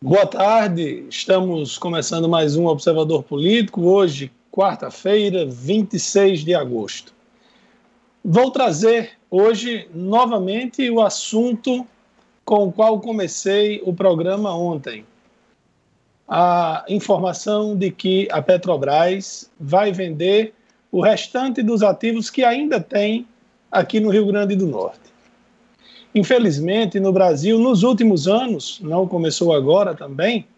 Boa tarde, estamos começando mais um Observador Político, hoje, quarta-feira, 26 de agosto. Vou trazer hoje novamente o assunto com o qual comecei o programa ontem. A informação de que a Petrobras vai vender o restante dos ativos que ainda tem aqui no Rio Grande do Norte. Infelizmente, no Brasil, nos últimos anos, não começou agora também,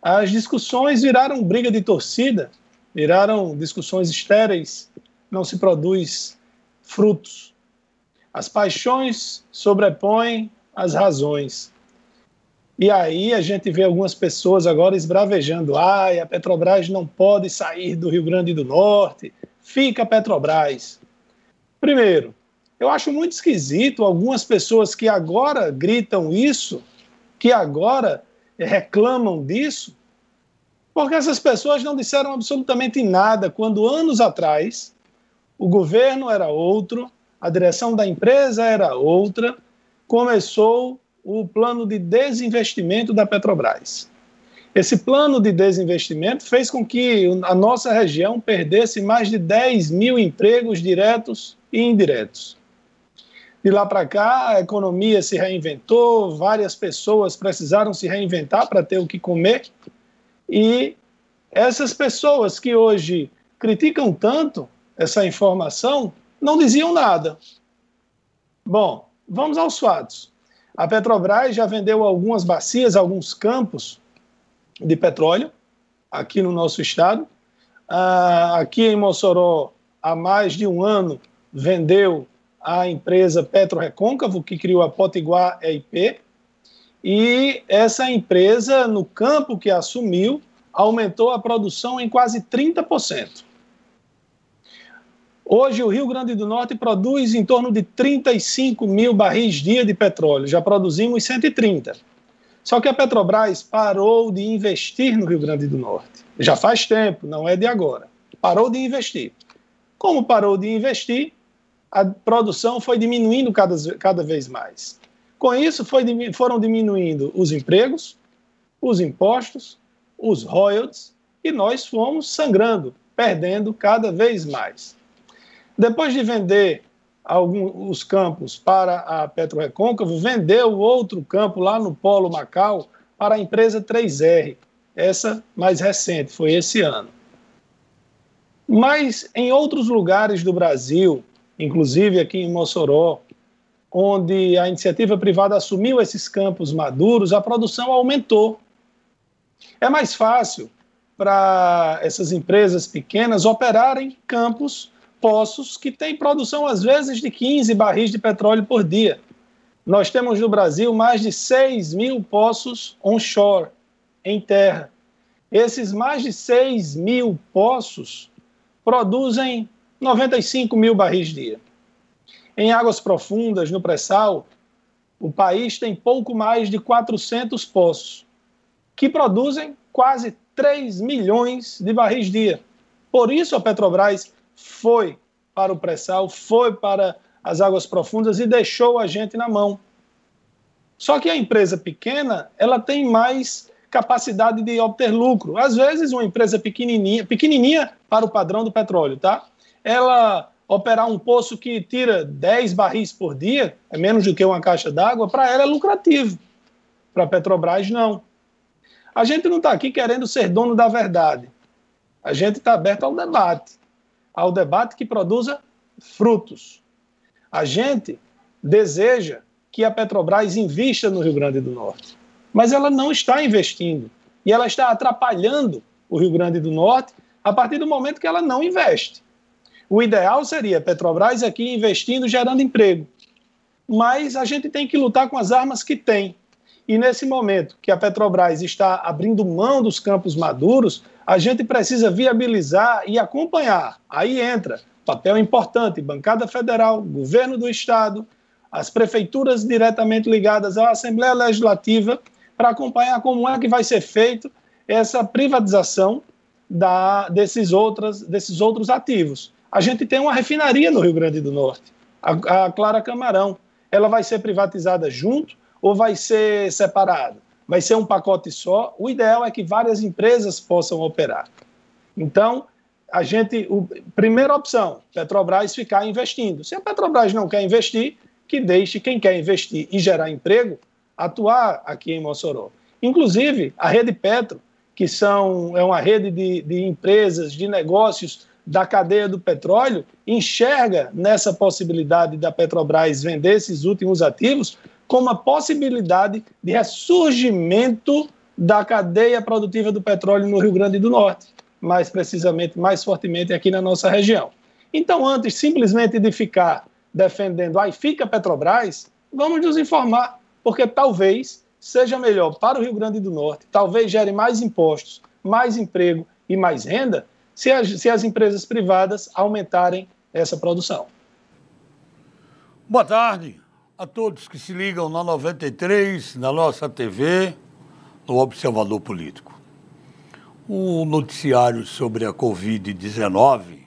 as discussões viraram briga de torcida, viraram discussões estéreis, não se produz frutos. As paixões sobrepõem as razões. E aí a gente vê algumas pessoas agora esbravejando: ai, a Petrobras não pode sair do Rio Grande do Norte, fica a Petrobras. Primeiro, eu acho muito esquisito algumas pessoas que agora gritam isso, que agora reclamam disso, porque essas pessoas não disseram absolutamente nada quando anos atrás o governo era outro, a direção da empresa era outra, começou o plano de desinvestimento da Petrobras. Esse plano de desinvestimento fez com que a nossa região perdesse mais de 10 mil empregos diretos e indiretos. De lá para cá, a economia se reinventou, várias pessoas precisaram se reinventar para ter o que comer. E essas pessoas que hoje criticam tanto essa informação não diziam nada. Bom, vamos aos fatos. A Petrobras já vendeu algumas bacias, alguns campos de petróleo aqui no nosso estado. Ah, aqui em Mossoró, há mais de um ano, vendeu a empresa Petro Recôncavo, que criou a Potiguar EIP, e essa empresa, no campo que assumiu, aumentou a produção em quase 30%. Hoje, o Rio Grande do Norte produz em torno de 35 mil barris dia de petróleo, já produzimos 130. Só que a Petrobras parou de investir no Rio Grande do Norte. Já faz tempo, não é de agora. Parou de investir. Como parou de investir, a produção foi diminuindo cada, cada vez mais. Com isso, foi, foram diminuindo os empregos, os impostos, os royalties, e nós fomos sangrando, perdendo cada vez mais. Depois de vender alguns os campos para a Petrorecôncavo, vendeu outro campo lá no Polo Macau para a empresa 3R, essa mais recente, foi esse ano. Mas em outros lugares do Brasil, inclusive aqui em Mossoró, onde a iniciativa privada assumiu esses campos maduros, a produção aumentou. É mais fácil para essas empresas pequenas operarem campos, poços, que têm produção às vezes de 15 barris de petróleo por dia. Nós temos no Brasil mais de 6 mil poços onshore, em terra. Esses mais de 6 mil poços produzem 95 mil barris dia. Em águas profundas, no pré-sal, o país tem pouco mais de 400 poços, que produzem quase 3 milhões de barris dia. Por isso a Petrobras foi para o pré-sal, foi para as águas profundas e deixou a gente na mão. Só que a empresa pequena, ela tem mais capacidade de obter lucro. Às vezes, uma empresa pequenininha, pequenininha para o padrão do petróleo, tá? Ela operar um poço que tira 10 barris por dia, é menos do que uma caixa d'água, para ela é lucrativo. Para a Petrobras, não. A gente não está aqui querendo ser dono da verdade. A gente está aberto ao debate, ao debate que produza frutos. A gente deseja que a Petrobras invista no Rio Grande do Norte, mas ela não está investindo e ela está atrapalhando o Rio Grande do Norte a partir do momento que ela não investe. O ideal seria Petrobras aqui investindo, gerando emprego. Mas a gente tem que lutar com as armas que tem. E nesse momento que a Petrobras está abrindo mão dos campos maduros, a gente precisa viabilizar e acompanhar. Aí entra papel importante, bancada federal, governo do estado, as prefeituras diretamente ligadas à Assembleia Legislativa, para acompanhar como é que vai ser feito essa privatização da, desses, outras, desses outros ativos. A gente tem uma refinaria no Rio Grande do Norte, a, a Clara Camarão. Ela vai ser privatizada junto ou vai ser separada? vai ser um pacote só. O ideal é que várias empresas possam operar. Então, a gente, a primeira opção, Petrobras ficar investindo. Se a Petrobras não quer investir, que deixe quem quer investir e gerar emprego atuar aqui em Mossoró. Inclusive, a Rede Petro, que são, é uma rede de, de empresas, de negócios da cadeia do petróleo, enxerga nessa possibilidade da Petrobras vender esses últimos ativos como a possibilidade de ressurgimento da cadeia produtiva do petróleo no Rio Grande do Norte, mais precisamente, mais fortemente aqui na nossa região. Então, antes simplesmente de ficar defendendo, aí fica Petrobras, vamos nos informar, porque talvez seja melhor para o Rio Grande do Norte, talvez gere mais impostos, mais emprego e mais renda, se as, se as empresas privadas aumentarem essa produção. Boa tarde a todos que se ligam na 93, na nossa TV, no Observador Político. O noticiário sobre a Covid-19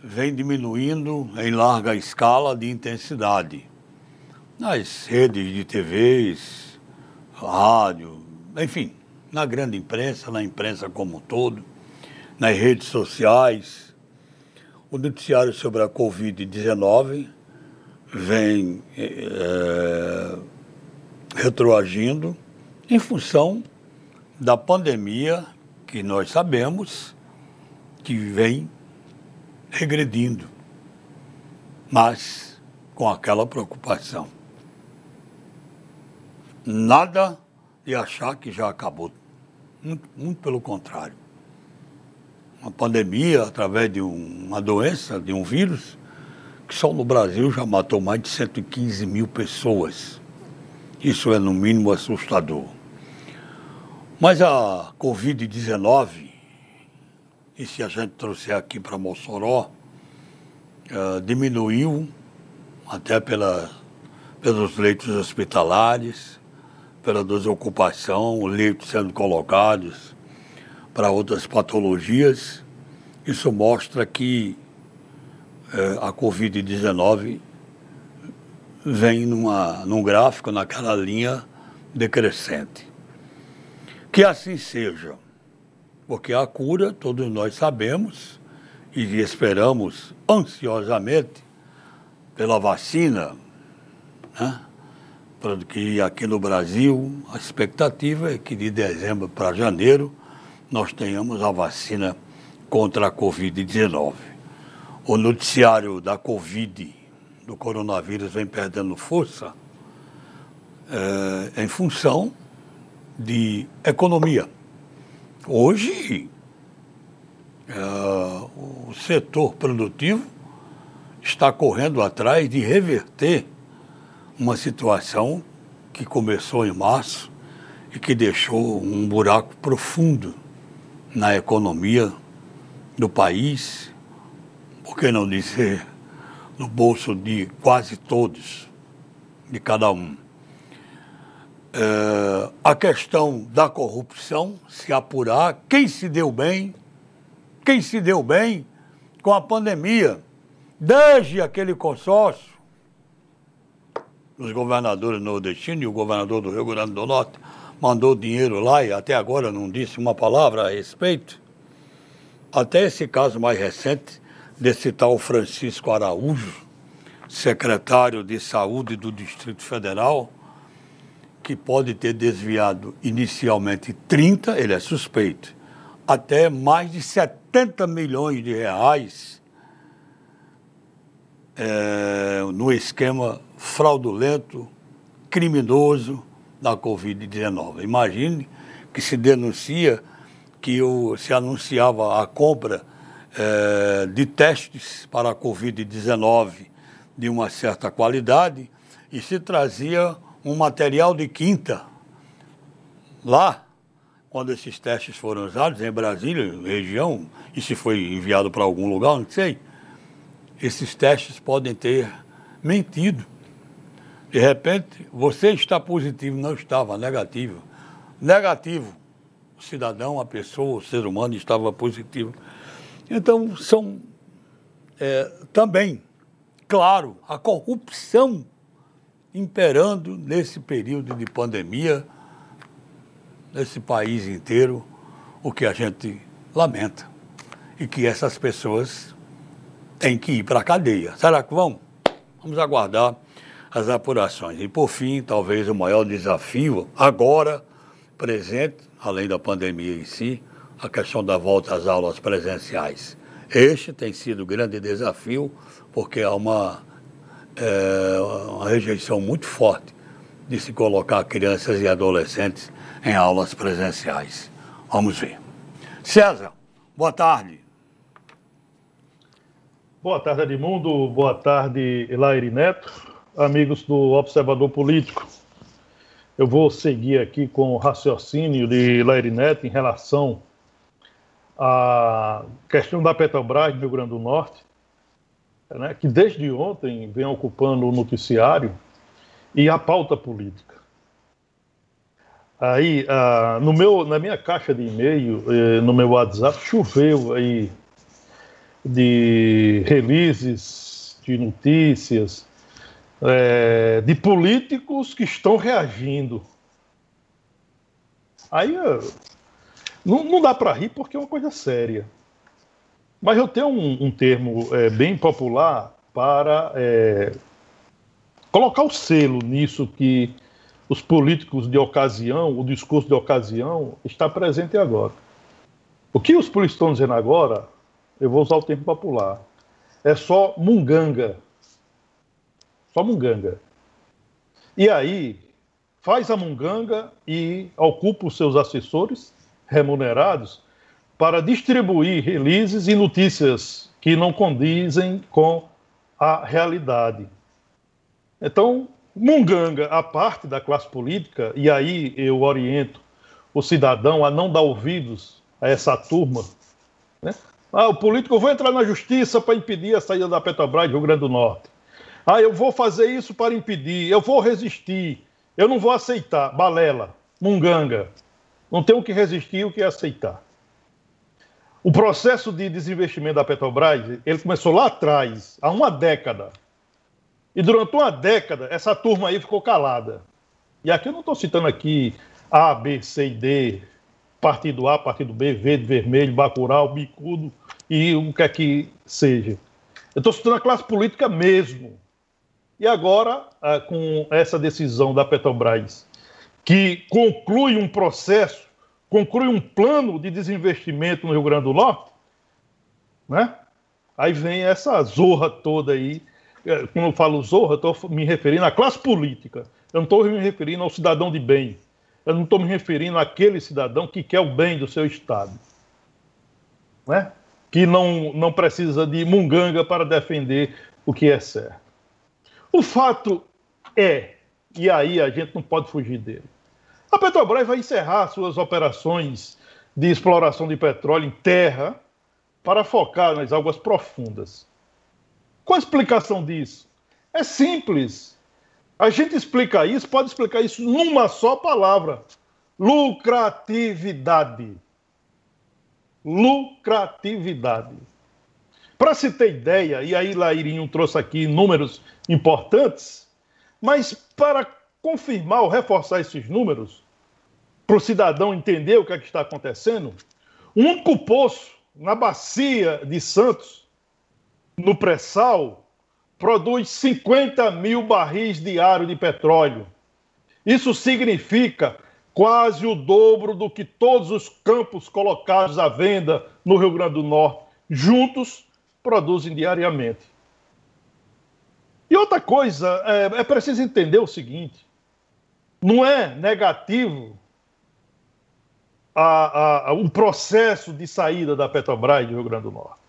vem diminuindo em larga escala de intensidade. Nas redes de TVs, rádio, enfim, na grande imprensa, na imprensa como um todo, nas redes sociais. O noticiário sobre a Covid-19 vem é, retroagindo em função da pandemia que nós sabemos que vem regredindo, mas com aquela preocupação. Nada de achar que já acabou. Muito, muito pelo contrário. Uma pandemia através de um, uma doença, de um vírus, que só no Brasil já matou mais de 115 mil pessoas. Isso é, no mínimo, assustador. Mas a Covid-19, e se a gente trouxer aqui para Mossoró, uh, diminuiu até pela, pelos leitos hospitalares, pela desocupação, leitos sendo colocados para outras patologias. Isso mostra que é, a Covid-19 vem numa, num gráfico, naquela linha decrescente. Que assim seja, porque a cura, todos nós sabemos e esperamos ansiosamente pela vacina, né? que aqui no Brasil a expectativa é que de dezembro para janeiro nós tenhamos a vacina contra a Covid-19 o noticiário da Covid, do coronavírus, vem perdendo força é, em função de economia. Hoje, é, o setor produtivo está correndo atrás de reverter uma situação que começou em março e que deixou um buraco profundo na economia do país por que não dizer, no bolso de quase todos, de cada um. É, a questão da corrupção, se apurar, quem se deu bem, quem se deu bem com a pandemia, desde aquele consórcio, os governadores nordestinos e o governador do Rio Grande do Norte mandou dinheiro lá e até agora não disse uma palavra a respeito. Até esse caso mais recente, desse tal Francisco Araújo, secretário de Saúde do Distrito Federal, que pode ter desviado inicialmente 30, ele é suspeito, até mais de 70 milhões de reais é, no esquema fraudulento, criminoso da Covid-19. Imagine que se denuncia que o, se anunciava a compra é, de testes para a Covid-19 de uma certa qualidade e se trazia um material de quinta. Lá, quando esses testes foram usados, em Brasília, região, e se foi enviado para algum lugar, não sei, esses testes podem ter mentido. De repente, você está positivo, não estava, negativo. Negativo. O cidadão, a pessoa, o ser humano estava positivo. Então, são é, também, claro, a corrupção imperando nesse período de pandemia nesse país inteiro, o que a gente lamenta. E que essas pessoas têm que ir para a cadeia. Será que vão? Vamos aguardar as apurações. E, por fim, talvez o maior desafio agora, presente, além da pandemia em si, a questão da volta às aulas presenciais. Este tem sido o grande desafio, porque há uma, é, uma rejeição muito forte de se colocar crianças e adolescentes em aulas presenciais. Vamos ver. César, boa tarde. Boa tarde, Edmundo. Boa tarde, Elaire Neto. Amigos do Observador Político. Eu vou seguir aqui com o raciocínio de Elaire Neto em relação à questão da Petrobras do Rio Grande do Norte, né, que desde ontem vem ocupando o noticiário e a pauta política. Aí, ah, no meu, na minha caixa de e-mail, eh, no meu WhatsApp, choveu aí de releases, de notícias, é, de políticos que estão reagindo. Aí não, não dá para rir porque é uma coisa séria. Mas eu tenho um, um termo é, bem popular para é, colocar o selo nisso que os políticos de ocasião, o discurso de ocasião, está presente agora. O que os políticos estão dizendo agora eu vou usar o termo popular, é só munganga. Só munganga. E aí, faz a munganga e ocupa os seus assessores remunerados para distribuir releases e notícias que não condizem com a realidade. Então, munganga, a parte da classe política, e aí eu oriento o cidadão a não dar ouvidos a essa turma, né? Ah, o político, eu vou entrar na justiça para impedir a saída da Petrobras do Rio Grande do Norte. Ah, eu vou fazer isso para impedir, eu vou resistir, eu não vou aceitar. Balela, munganga. Não tem o que resistir o que aceitar. O processo de desinvestimento da Petrobras, ele começou lá atrás, há uma década. E durante uma década, essa turma aí ficou calada. E aqui eu não estou citando aqui A, B, C e D, partido A, partido B, verde, vermelho, bacural, bicudo e o que é que seja. Eu estou citando a classe política mesmo. E agora, ah, com essa decisão da Petrobras, que conclui um processo, conclui um plano de desinvestimento no Rio Grande do Norte, né? Aí vem essa zorra toda aí. É, quando eu falo zorra, estou me referindo à classe política. Eu não estou me referindo ao cidadão de bem. Eu não estou me referindo àquele cidadão que quer o bem do seu Estado. Né? Que não, não precisa de munganga para defender o que é certo. O fato é, e aí a gente não pode fugir dele, a Petrobras vai encerrar suas operações de exploração de petróleo em terra para focar nas águas profundas. Qual a explicação disso? É simples. A gente explica isso, pode explicar isso numa só palavra: lucratividade. Lucratividade. Para se ter ideia, e aí Lairinho trouxe aqui números importantes, mas para confirmar ou reforçar esses números, para o cidadão entender o que, é que está acontecendo, um único poço na bacia de Santos, no pré-sal, produz 50 mil barris diários de petróleo. Isso significa quase o dobro do que todos os campos colocados à venda no Rio Grande do Norte, juntos, produzem diariamente. E outra coisa, é, é preciso entender o seguinte: não é negativo a, a, o processo de saída da Petrobras do Rio Grande do Norte.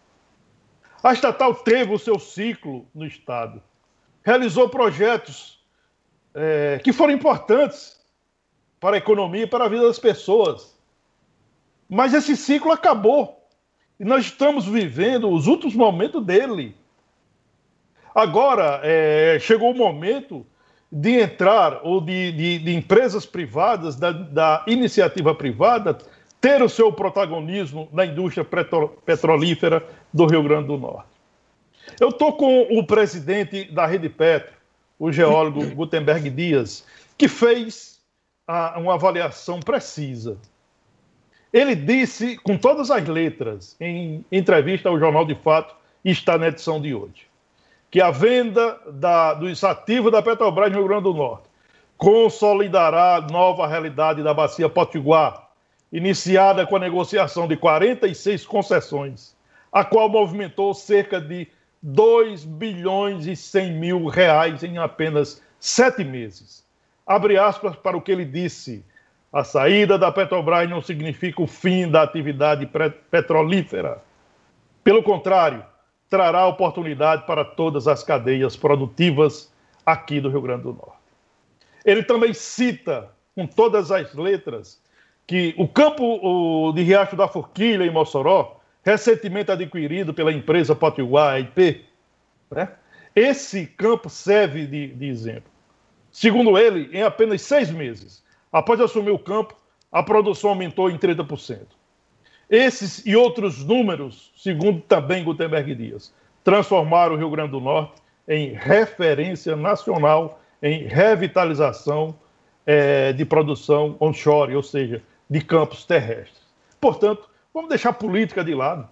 A estatal teve o seu ciclo no Estado, realizou projetos é, que foram importantes para a economia e para a vida das pessoas. Mas esse ciclo acabou e nós estamos vivendo os últimos momentos dele. Agora, é, chegou o momento de entrar, ou de, de, de empresas privadas, da, da iniciativa privada, ter o seu protagonismo na indústria petrolífera do Rio Grande do Norte. Eu estou com o presidente da Rede Petro, o geólogo Gutenberg Dias, que fez a, uma avaliação precisa. Ele disse, com todas as letras, em entrevista ao Jornal de Fato, e está na edição de hoje, que a venda da, dos ativos da Petrobras no Rio Grande do Norte consolidará a nova realidade da Bacia Potiguar, iniciada com a negociação de 46 concessões, a qual movimentou cerca de 2 bilhões e 100 mil reais em apenas sete meses. Abre aspas para o que ele disse. A saída da Petrobras não significa o fim da atividade petrolífera. Pelo contrário, trará oportunidade para todas as cadeias produtivas aqui do Rio Grande do Norte. Ele também cita, com todas as letras, que o campo de Riacho da Forquilha, em Mossoró, recentemente adquirido pela empresa Potiguar IP, né? esse campo serve de, de exemplo. Segundo ele, em apenas seis meses, após assumir o campo, a produção aumentou em 30%. Esses e outros números, segundo também Gutenberg Dias, transformaram o Rio Grande do Norte em referência nacional em revitalização é, de produção onshore, ou seja, de campos terrestres. Portanto, vamos deixar a política de lado.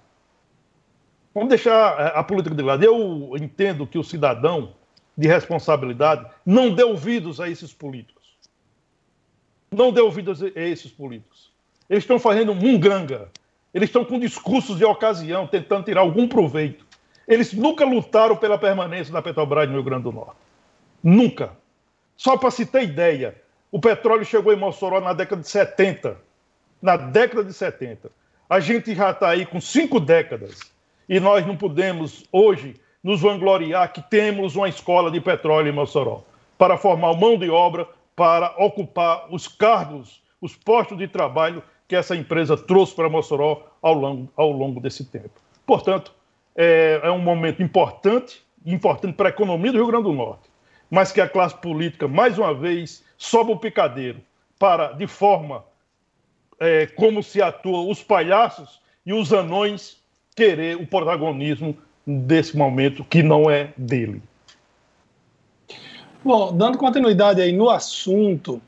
Vamos deixar é, a política de lado. Eu entendo que o cidadão de responsabilidade não dê ouvidos a esses políticos. Não dê ouvidos a esses políticos. Eles estão fazendo munganga. Eles estão com discursos de ocasião, tentando tirar algum proveito. Eles nunca lutaram pela permanência da Petrobras no Rio Grande do Norte. Nunca. Só para se ter ideia, o petróleo chegou em Mossoró na década de 70. Na década de 70. A gente já está aí com cinco décadas e nós não podemos hoje nos vangloriar que temos uma escola de petróleo em Mossoró para formar mão de obra para ocupar os cargos, os postos de trabalho que essa empresa trouxe para Mossoró ao longo, ao longo desse tempo. Portanto, é, é um momento importante, importante para a economia do Rio Grande do Norte, mas que a classe política, mais uma vez, sobe o picadeiro para, de forma é, como se atua os palhaços e os anões, querer o protagonismo desse momento que não é dele. Bom, dando continuidade aí no assunto,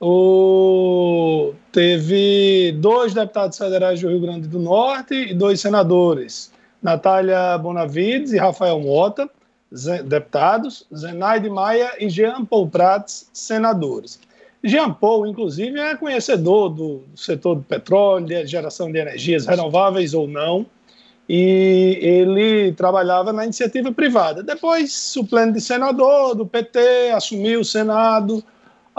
o... teve dois deputados federais do Rio Grande do Norte e dois senadores, Natália Bonavides e Rafael Mota, deputados, Zenaide Maia e Jean Paul Prats, senadores. Jean Paul, inclusive, é conhecedor do setor do petróleo, de geração de energias renováveis ou não, e ele trabalhava na iniciativa privada. Depois, suplente de senador do PT, assumiu o Senado,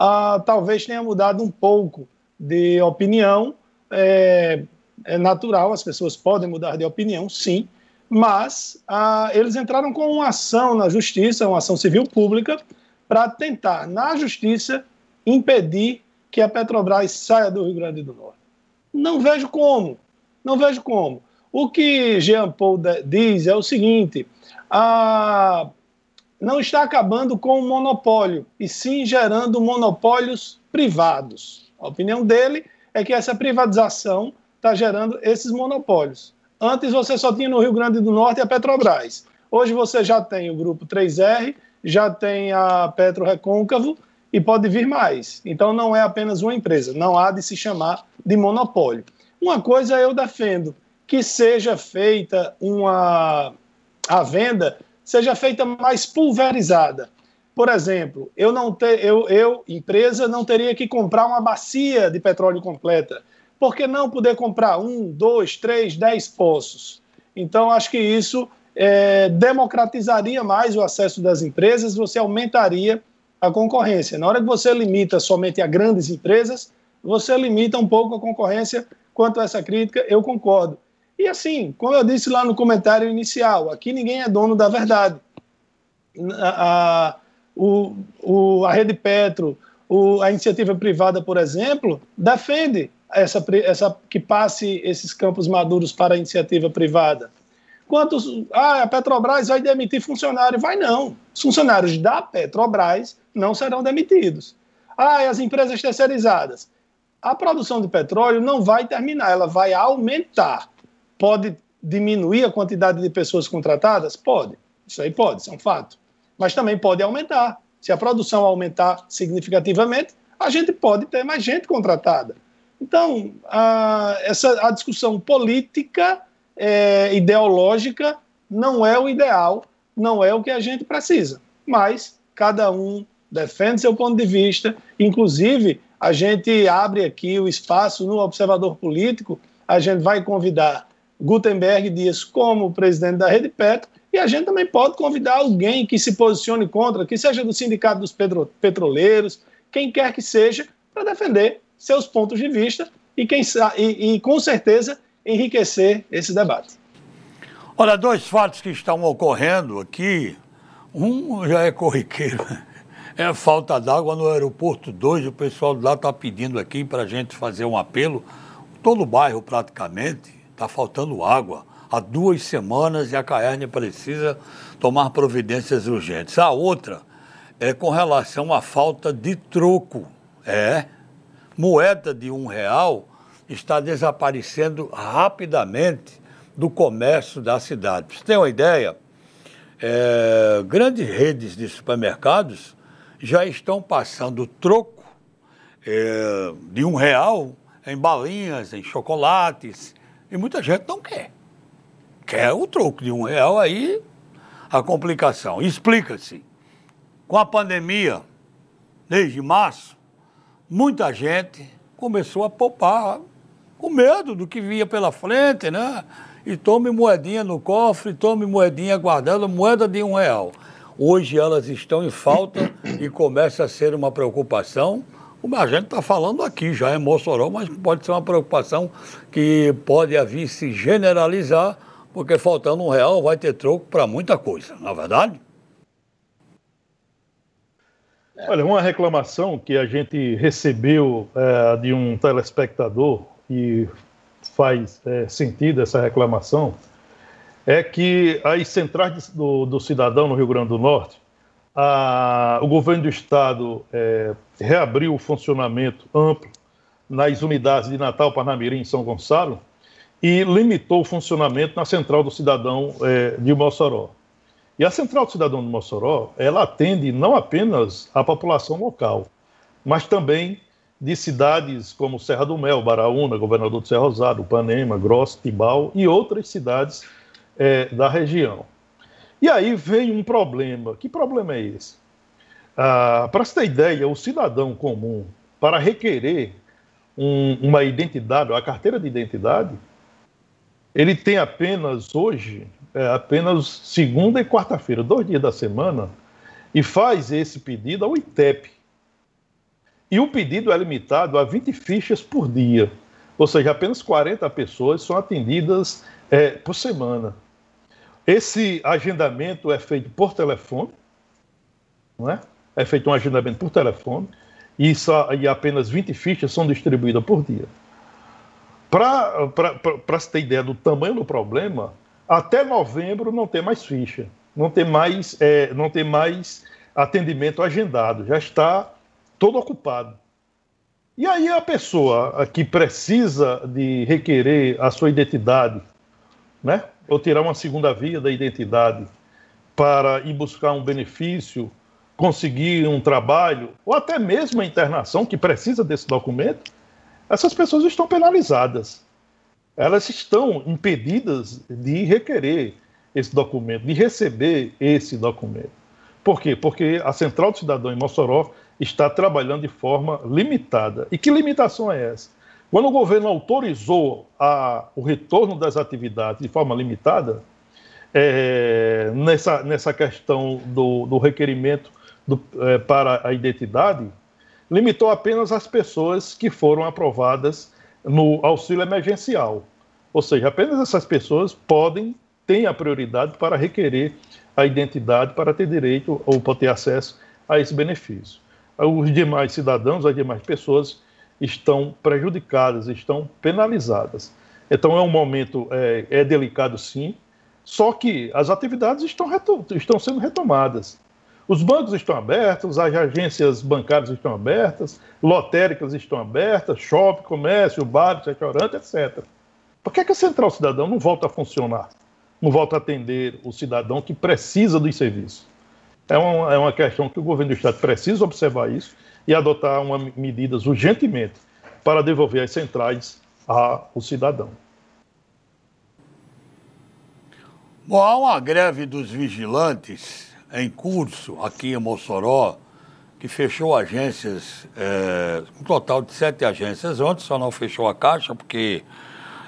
ah, talvez tenha mudado um pouco de opinião. É, é, natural, as pessoas podem mudar de opinião, sim, mas ah, eles entraram com uma ação na justiça, uma ação civil pública, para tentar, na justiça, impedir que a Petrobras saia do Rio Grande do Norte. Não vejo como, não vejo como. O que Jean Paul diz é o seguinte: a, não está acabando com o monopólio, e sim gerando monopólios privados. A opinião dele é que essa privatização está gerando esses monopólios. Antes você só tinha no Rio Grande do Norte a Petrobras. Hoje você já tem o grupo 3R, já tem a Petro Recôncavo e pode vir mais. Então não é apenas uma empresa, não há de se chamar de monopólio. Uma coisa eu defendo, que seja feita uma a venda seja feita mais pulverizada. Por exemplo, eu não ter, eu, eu empresa não teria que comprar uma bacia de petróleo completa. Por que não poder comprar um, dois, três, dez poços? Então acho que isso é, democratizaria mais o acesso das empresas, você aumentaria a concorrência. Na hora que você limita somente a grandes empresas, você limita um pouco a concorrência. Quanto a essa crítica, eu concordo. E assim, como eu disse lá no comentário inicial, aqui ninguém é dono da verdade. A, a, o, o, a Rede Petro, o, a iniciativa privada, por exemplo, defende essa, essa, que passe esses campos maduros para a iniciativa privada. Quantos. Ah, a Petrobras vai demitir funcionário? Vai não. Os funcionários da Petrobras não serão demitidos. Ah, e as empresas terceirizadas? A produção de petróleo não vai terminar, ela vai aumentar. Pode diminuir a quantidade de pessoas contratadas? Pode. Isso aí pode, isso é um fato. Mas também pode aumentar. Se a produção aumentar significativamente, a gente pode ter mais gente contratada. Então, a, essa, a discussão política, é, ideológica, não é o ideal, não é o que a gente precisa. Mas cada um defende seu ponto de vista. Inclusive, a gente abre aqui o espaço no Observador Político, a gente vai convidar Gutenberg Dias como presidente da Rede Petro, e a gente também pode convidar alguém que se posicione contra, que seja do Sindicato dos Petroleiros, quem quer que seja, para defender seus pontos de vista e, quem, e, e, com certeza, enriquecer esse debate. Olha, dois fatos que estão ocorrendo aqui. Um já é corriqueiro, é a falta d'água no aeroporto 2. O pessoal lá está pedindo aqui para a gente fazer um apelo. Todo o bairro, praticamente, está faltando água há duas semanas e a Caerne precisa tomar providências urgentes. A outra é com relação à falta de troco. É, moeda de um real está desaparecendo rapidamente do comércio da cidade. Você ter uma ideia, é, grandes redes de supermercados já estão passando troco é, de um real em balinhas, em chocolates, e muita gente não quer. Quer o troco de um real, aí a complicação. Explica-se. Com a pandemia, desde março, muita gente começou a poupar com medo do que vinha pela frente, né? E tome moedinha no cofre, tome moedinha guardando, moeda de um real. Hoje elas estão em falta e começa a ser uma preocupação como a gente está falando aqui, já é Mossoró, mas pode ser uma preocupação que pode vir se generalizar, porque faltando um real vai ter troco para muita coisa, não é verdade? Olha, uma reclamação que a gente recebeu é, de um telespectador e faz é, sentido essa reclamação é que as centrais do, do cidadão no Rio Grande do Norte a, o governo do estado é, reabriu o funcionamento amplo nas unidades de Natal, Parnamirim e São Gonçalo e limitou o funcionamento na Central do Cidadão é, de Mossoró. E a Central do Cidadão de Mossoró, ela atende não apenas a população local, mas também de cidades como Serra do Mel, Baraúna, Governador de Serra Rosado, Panema, Grosso, Tibau e outras cidades é, da região. E aí vem um problema. Que problema é esse? Ah, para você ter ideia, o cidadão comum, para requerer um, uma identidade, a carteira de identidade, ele tem apenas hoje, é, apenas segunda e quarta-feira, dois dias da semana, e faz esse pedido ao ITEP. E o pedido é limitado a 20 fichas por dia, ou seja, apenas 40 pessoas são atendidas é, por semana. Esse agendamento é feito por telefone, não é? É feito um agendamento por telefone e, só, e apenas 20 fichas são distribuídas por dia. Para se ter ideia do tamanho do problema, até novembro não tem mais ficha, não tem mais, é, não tem mais atendimento agendado, já está todo ocupado. E aí a pessoa que precisa de requerer a sua identidade, né? Ou tirar uma segunda via da identidade para ir buscar um benefício, conseguir um trabalho, ou até mesmo a internação que precisa desse documento, essas pessoas estão penalizadas. Elas estão impedidas de requerer esse documento, de receber esse documento. Por quê? Porque a Central do Cidadão em Mossoró está trabalhando de forma limitada. E que limitação é essa? Quando o governo autorizou a, o retorno das atividades de forma limitada, é, nessa, nessa questão do, do requerimento do, é, para a identidade, limitou apenas as pessoas que foram aprovadas no auxílio emergencial. Ou seja, apenas essas pessoas podem, têm a prioridade para requerer a identidade para ter direito ou para ter acesso a esse benefício. Os demais cidadãos, as demais pessoas, estão prejudicadas, estão penalizadas. Então é um momento, é, é delicado sim, só que as atividades estão, estão sendo retomadas. Os bancos estão abertos, as agências bancárias estão abertas, lotéricas estão abertas, shopping, comércio, bar, restaurante, etc. Por que, é que a Central Cidadão não volta a funcionar? Não volta a atender o cidadão que precisa dos serviços? É uma, é uma questão que o governo do Estado precisa observar isso e adotar uma, medidas urgentemente para devolver as centrais ao cidadão. Bom, há uma greve dos vigilantes em curso aqui em Mossoró, que fechou agências, é, um total de sete agências ontem, só não fechou a Caixa, porque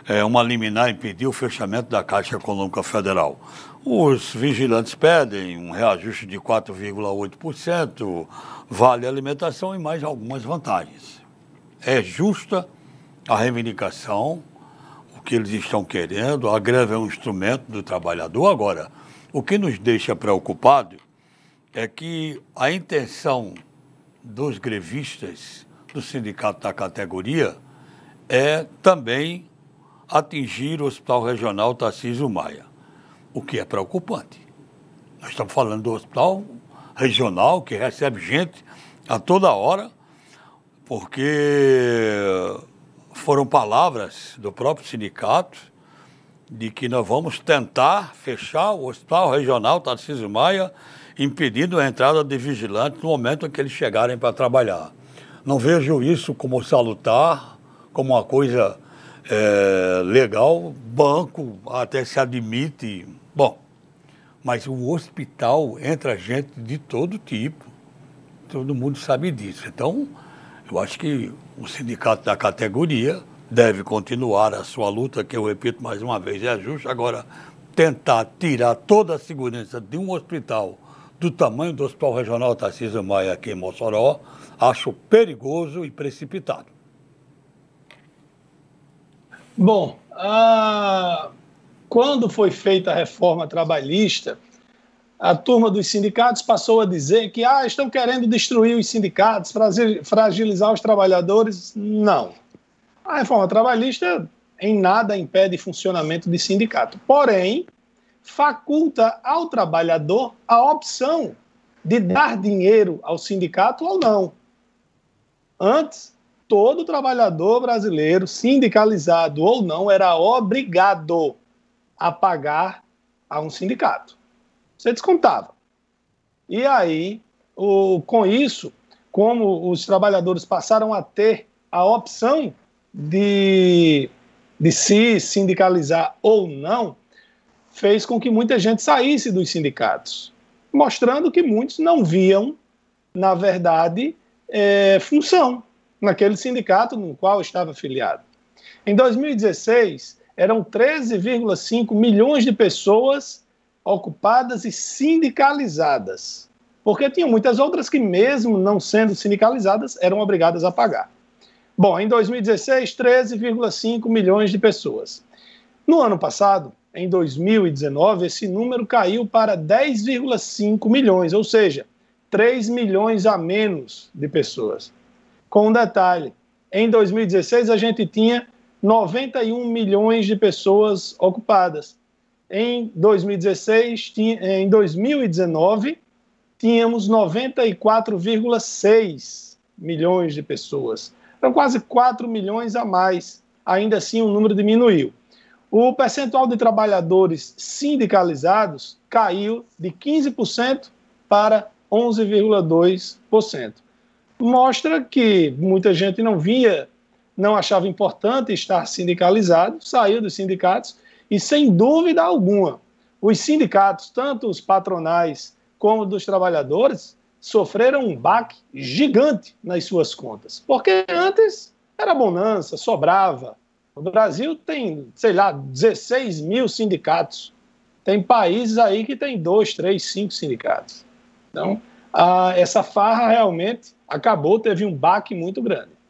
é, uma liminar impediu o fechamento da Caixa Econômica Federal. Os vigilantes pedem um reajuste de 4,8%, vale alimentação e mais algumas vantagens. É justa a reivindicação, o que eles estão querendo, a greve é um instrumento do trabalhador. Agora, o que nos deixa preocupado é que a intenção dos grevistas do sindicato da categoria é também atingir o Hospital Regional Tarcísio Maia, o que é preocupante. Nós estamos falando do hospital regional que recebe gente a toda hora, porque foram palavras do próprio sindicato de que nós vamos tentar fechar o Hospital Regional Tarcísio Maia, impedindo a entrada de vigilantes no momento em que eles chegarem para trabalhar. Não vejo isso como salutar, como uma coisa é, legal, banco até se admite. Bom, mas o hospital entra gente de todo tipo, todo mundo sabe disso. Então, eu acho que o sindicato da categoria deve continuar a sua luta, que eu repito mais uma vez, é justo. Agora, tentar tirar toda a segurança de um hospital do tamanho do Hospital Regional Tarcísio Maia aqui em Mossoró, acho perigoso e precipitado. Bom, a... quando foi feita a reforma trabalhista, a turma dos sindicatos passou a dizer que ah, estão querendo destruir os sindicatos, fragilizar os trabalhadores. Não. A reforma trabalhista em nada impede funcionamento de sindicato. Porém, faculta ao trabalhador a opção de dar dinheiro ao sindicato ou não. Antes, todo trabalhador brasileiro, sindicalizado ou não, era obrigado a pagar a um sindicato. Você descontava. E aí, o, com isso, como os trabalhadores passaram a ter a opção de, de se sindicalizar ou não, fez com que muita gente saísse dos sindicatos, mostrando que muitos não viam, na verdade, é, função naquele sindicato no qual estava afiliado. Em 2016, eram 13,5 milhões de pessoas ocupadas e sindicalizadas, porque tinha muitas outras que, mesmo não sendo sindicalizadas, eram obrigadas a pagar. Bom, em 2016, 13,5 milhões de pessoas. No ano passado, em 2019, esse número caiu para 10,5 milhões, ou seja, 3 milhões a menos de pessoas com um detalhe: em 2016 a gente tinha 91 milhões de pessoas ocupadas. Em 2016, tinha, em 2019, tínhamos 94,6 milhões de pessoas. Então, quase 4 milhões a mais. Ainda assim, o número diminuiu. O percentual de trabalhadores sindicalizados caiu de 15% para 11,2% mostra que muita gente não via, não achava importante estar sindicalizado, saiu dos sindicatos e, sem dúvida alguma, os sindicatos, tanto os patronais como dos trabalhadores, sofreram um baque gigante nas suas contas. Porque antes era bonança, sobrava. O Brasil tem, sei lá, 16 mil sindicatos. Tem países aí que tem dois, três, cinco sindicatos. Então, a, essa farra realmente acabou, teve um baque muito grande.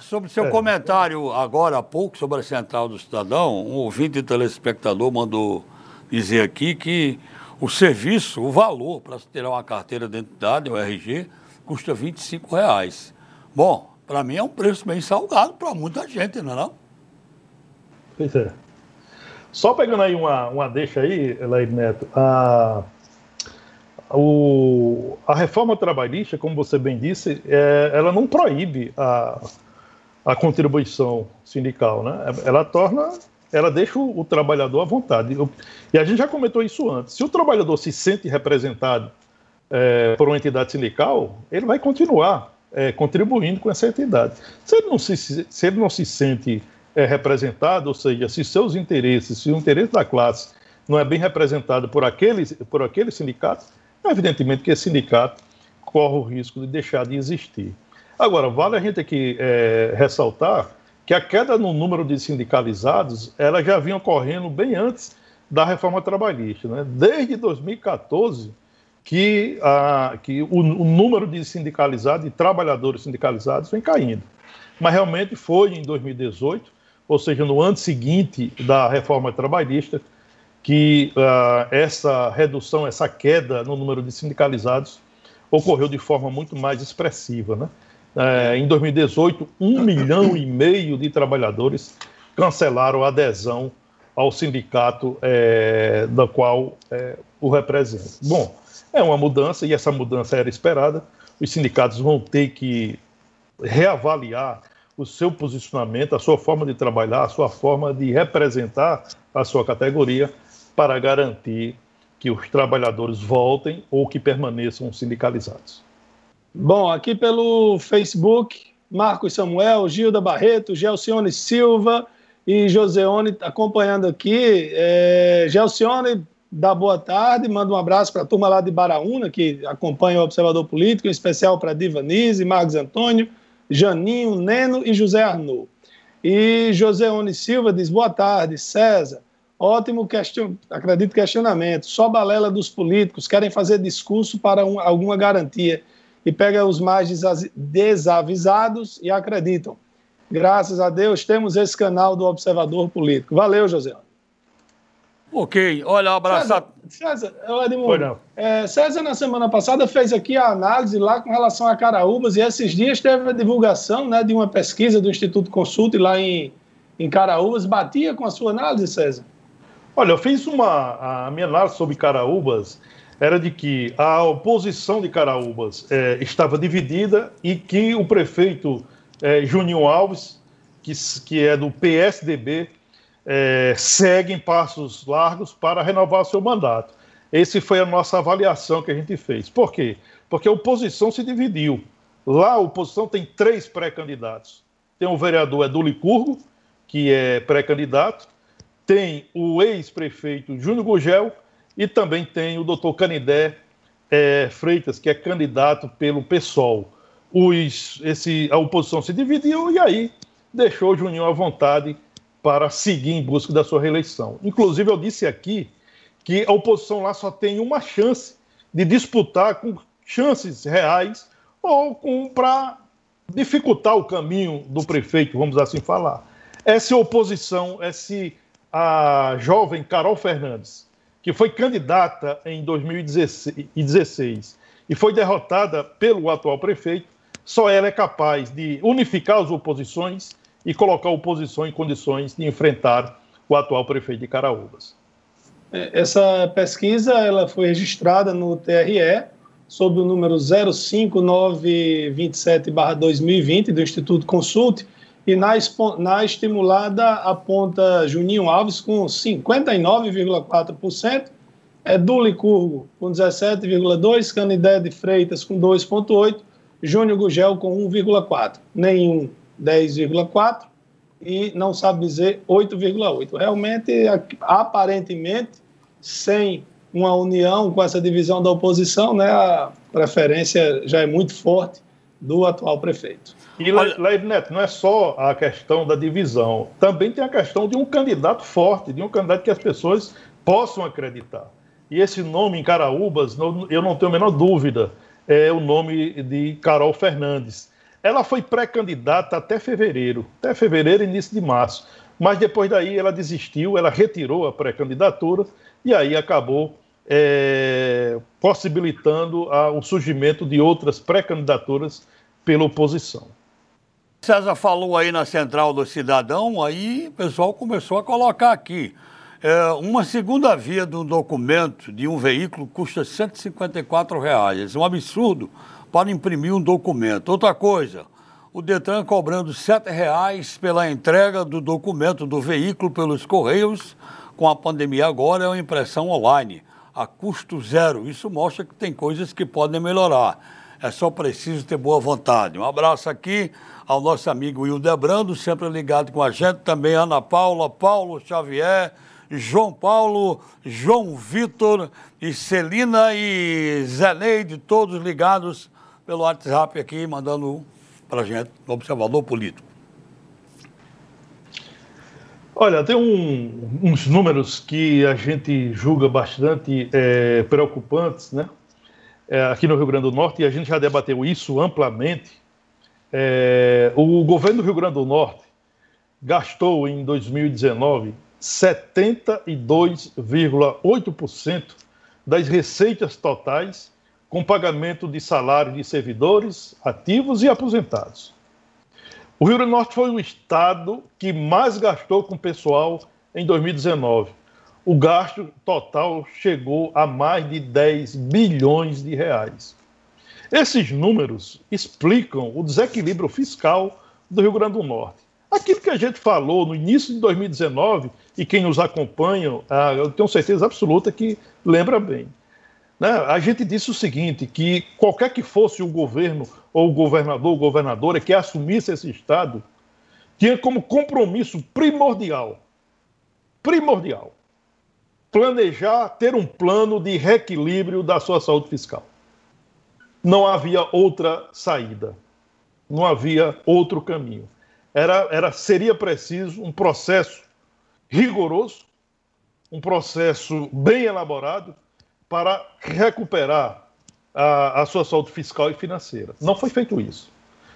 Sobre seu é. comentário agora há pouco sobre a Central do Cidadão, um ouvinte e telespectador mandou dizer aqui que o serviço, o valor para se tirar uma carteira de identidade, o RG, custa 25 reais. Bom, para mim é um preço bem salgado para muita gente, não é não? Pois é. Só pegando aí uma, uma deixa aí, Elaine Neto, a o, a reforma trabalhista, como você bem disse, é, ela não proíbe a, a contribuição sindical, né? Ela torna, ela deixa o, o trabalhador à vontade. E a gente já comentou isso antes. Se o trabalhador se sente representado é, por uma entidade sindical, ele vai continuar é, contribuindo com essa entidade. Se ele não se, se, ele não se sente é, representado, ou seja, se seus interesses, se o interesse da classe não é bem representado por aquele, por aquele sindicato, evidentemente que esse sindicato corre o risco de deixar de existir. Agora, vale a gente aqui é, ressaltar que a queda no número de sindicalizados ela já vinha ocorrendo bem antes da reforma trabalhista. Né? Desde 2014, que, a, que o, o número de sindicalizados e trabalhadores sindicalizados vem caindo. Mas realmente foi em 2018, ou seja, no ano seguinte da reforma trabalhista, que uh, essa redução, essa queda no número de sindicalizados ocorreu de forma muito mais expressiva. Né? Uh, em 2018, um milhão e meio de trabalhadores cancelaram a adesão ao sindicato é, da qual é, o representa. Bom, é uma mudança e essa mudança era esperada. Os sindicatos vão ter que reavaliar o seu posicionamento, a sua forma de trabalhar, a sua forma de representar a sua categoria para garantir que os trabalhadores voltem ou que permaneçam sindicalizados. Bom, aqui pelo Facebook, Marcos Samuel, Gilda Barreto, Gelcione Silva e Joseone acompanhando aqui. É, Gelcione dá boa tarde, manda um abraço para a turma lá de Baraúna, que acompanha o Observador Político, em especial para Divanise, Marcos Antônio, Janinho, Neno e José Arnaud. E Joseone Silva diz, boa tarde, César. Ótimo, question... acredito questionamento. Só balela dos políticos, querem fazer discurso para um, alguma garantia e pega os mais desavisados e acreditam. Graças a Deus temos esse canal do Observador Político. Valeu, José. Ok, olha, abraçado. César, César, Edmundo, é, César, na semana passada, fez aqui a análise lá com relação a Caraúbas, e esses dias teve a divulgação né, de uma pesquisa do Instituto Consulte lá em, em Caraúbas. Batia com a sua análise, César? Olha, eu fiz uma. A minha análise sobre Caraúbas era de que a oposição de Caraúbas é, estava dividida e que o prefeito é, Juninho Alves, que, que é do PSDB, é, segue em passos largos para renovar seu mandato. Essa foi a nossa avaliação que a gente fez. Por quê? Porque a oposição se dividiu. Lá a oposição tem três pré-candidatos. Tem o vereador Edu Licurgo, que é pré-candidato, tem o ex-prefeito Júnior Gugel e também tem o doutor Canidé é, Freitas, que é candidato pelo PSOL. Os, esse, a oposição se dividiu e aí deixou o Juninho à vontade para seguir em busca da sua reeleição. Inclusive, eu disse aqui que a oposição lá só tem uma chance de disputar com chances reais ou para dificultar o caminho do prefeito, vamos assim falar. Essa oposição, essa a jovem Carol Fernandes, que foi candidata em 2016 e foi derrotada pelo atual prefeito, só ela é capaz de unificar as oposições e colocar a oposição em condições de enfrentar o atual prefeito de Caraúbas. É, essa pesquisa ela foi registrada no TRE sob o número 05927-2020 do Instituto Consulte e na, na estimulada aponta Juninho Alves com 59,4%, é Licurgo com 17,2%, Canidé de Freitas com 2,8%, Júnior Gugel com 1,4%. Nenhum 10,4% e não sabe dizer 8,8%. Realmente, aparentemente, sem uma união com essa divisão da oposição, né, a preferência já é muito forte do atual prefeito. E, Leir Neto, não é só a questão da divisão, também tem a questão de um candidato forte, de um candidato que as pessoas possam acreditar. E esse nome em Caraúbas, eu não tenho a menor dúvida, é o nome de Carol Fernandes. Ela foi pré-candidata até fevereiro, até fevereiro, início de março. Mas depois daí ela desistiu, ela retirou a pré-candidatura e aí acabou é, possibilitando a, o surgimento de outras pré-candidaturas pela oposição. César falou aí na Central do Cidadão, aí o pessoal começou a colocar aqui. É, uma segunda via do documento de um veículo custa 154 reais. É um absurdo para imprimir um documento. Outra coisa, o Detran cobrando R$ 7,00 pela entrega do documento do veículo pelos Correios, com a pandemia agora é uma impressão online, a custo zero. Isso mostra que tem coisas que podem melhorar. É só preciso ter boa vontade. Um abraço aqui ao nosso amigo Will Debrando, sempre ligado com a gente. Também Ana Paula, Paulo Xavier, João Paulo, João Vitor e Celina e Zeneide, todos ligados pelo WhatsApp aqui, mandando para a gente Observador Político. Olha, tem um, uns números que a gente julga bastante é, preocupantes, né? É, aqui no Rio Grande do Norte, e a gente já debateu isso amplamente. É, o governo do Rio Grande do Norte gastou em 2019 72,8% das receitas totais com pagamento de salários de servidores ativos e aposentados. O Rio Grande do Norte foi o estado que mais gastou com pessoal em 2019. O gasto total chegou a mais de 10 bilhões de reais. Esses números explicam o desequilíbrio fiscal do Rio Grande do Norte. Aquilo que a gente falou no início de 2019, e quem nos acompanha, ah, eu tenho certeza absoluta que lembra bem. Né? A gente disse o seguinte, que qualquer que fosse o governo ou o governador ou governadora que assumisse esse Estado, tinha como compromisso primordial, primordial, planejar ter um plano de reequilíbrio da sua saúde fiscal. Não havia outra saída, não havia outro caminho. Era, era, seria preciso um processo rigoroso, um processo bem elaborado, para recuperar a, a sua saúde fiscal e financeira. Não foi feito isso.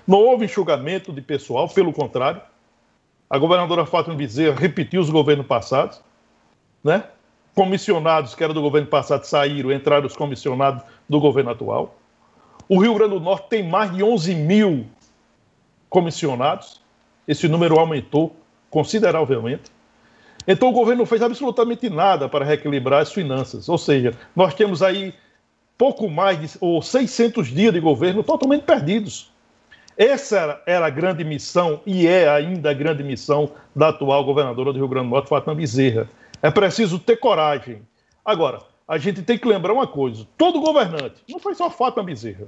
Não houve enxugamento de pessoal, pelo contrário. A governadora Fátima Bezerra repetiu os governos passados, né? Comissionados que eram do governo passado saíram, entraram os comissionados do governo atual. O Rio Grande do Norte tem mais de 11 mil comissionados. Esse número aumentou consideravelmente. Então o governo não fez absolutamente nada para reequilibrar as finanças. Ou seja, nós temos aí pouco mais de ou 600 dias de governo totalmente perdidos. Essa era, era, a grande missão e é ainda a grande missão da atual governadora do Rio Grande do Norte, Fátima Bezerra. É preciso ter coragem. Agora, a gente tem que lembrar uma coisa: todo governante, não foi só Fátima Bezerra.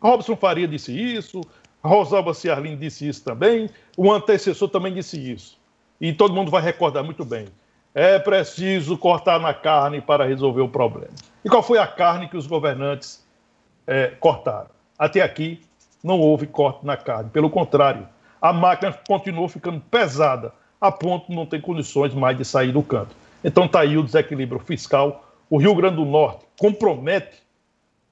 Robson Faria disse isso, Rosalba Ciarlin disse isso também, o antecessor também disse isso e todo mundo vai recordar muito bem. É preciso cortar na carne para resolver o problema. E qual foi a carne que os governantes é, cortaram? Até aqui não houve corte na carne. Pelo contrário, a máquina continuou ficando pesada, a ponto de não ter condições mais de sair do canto. Então está aí o desequilíbrio fiscal. O Rio Grande do Norte compromete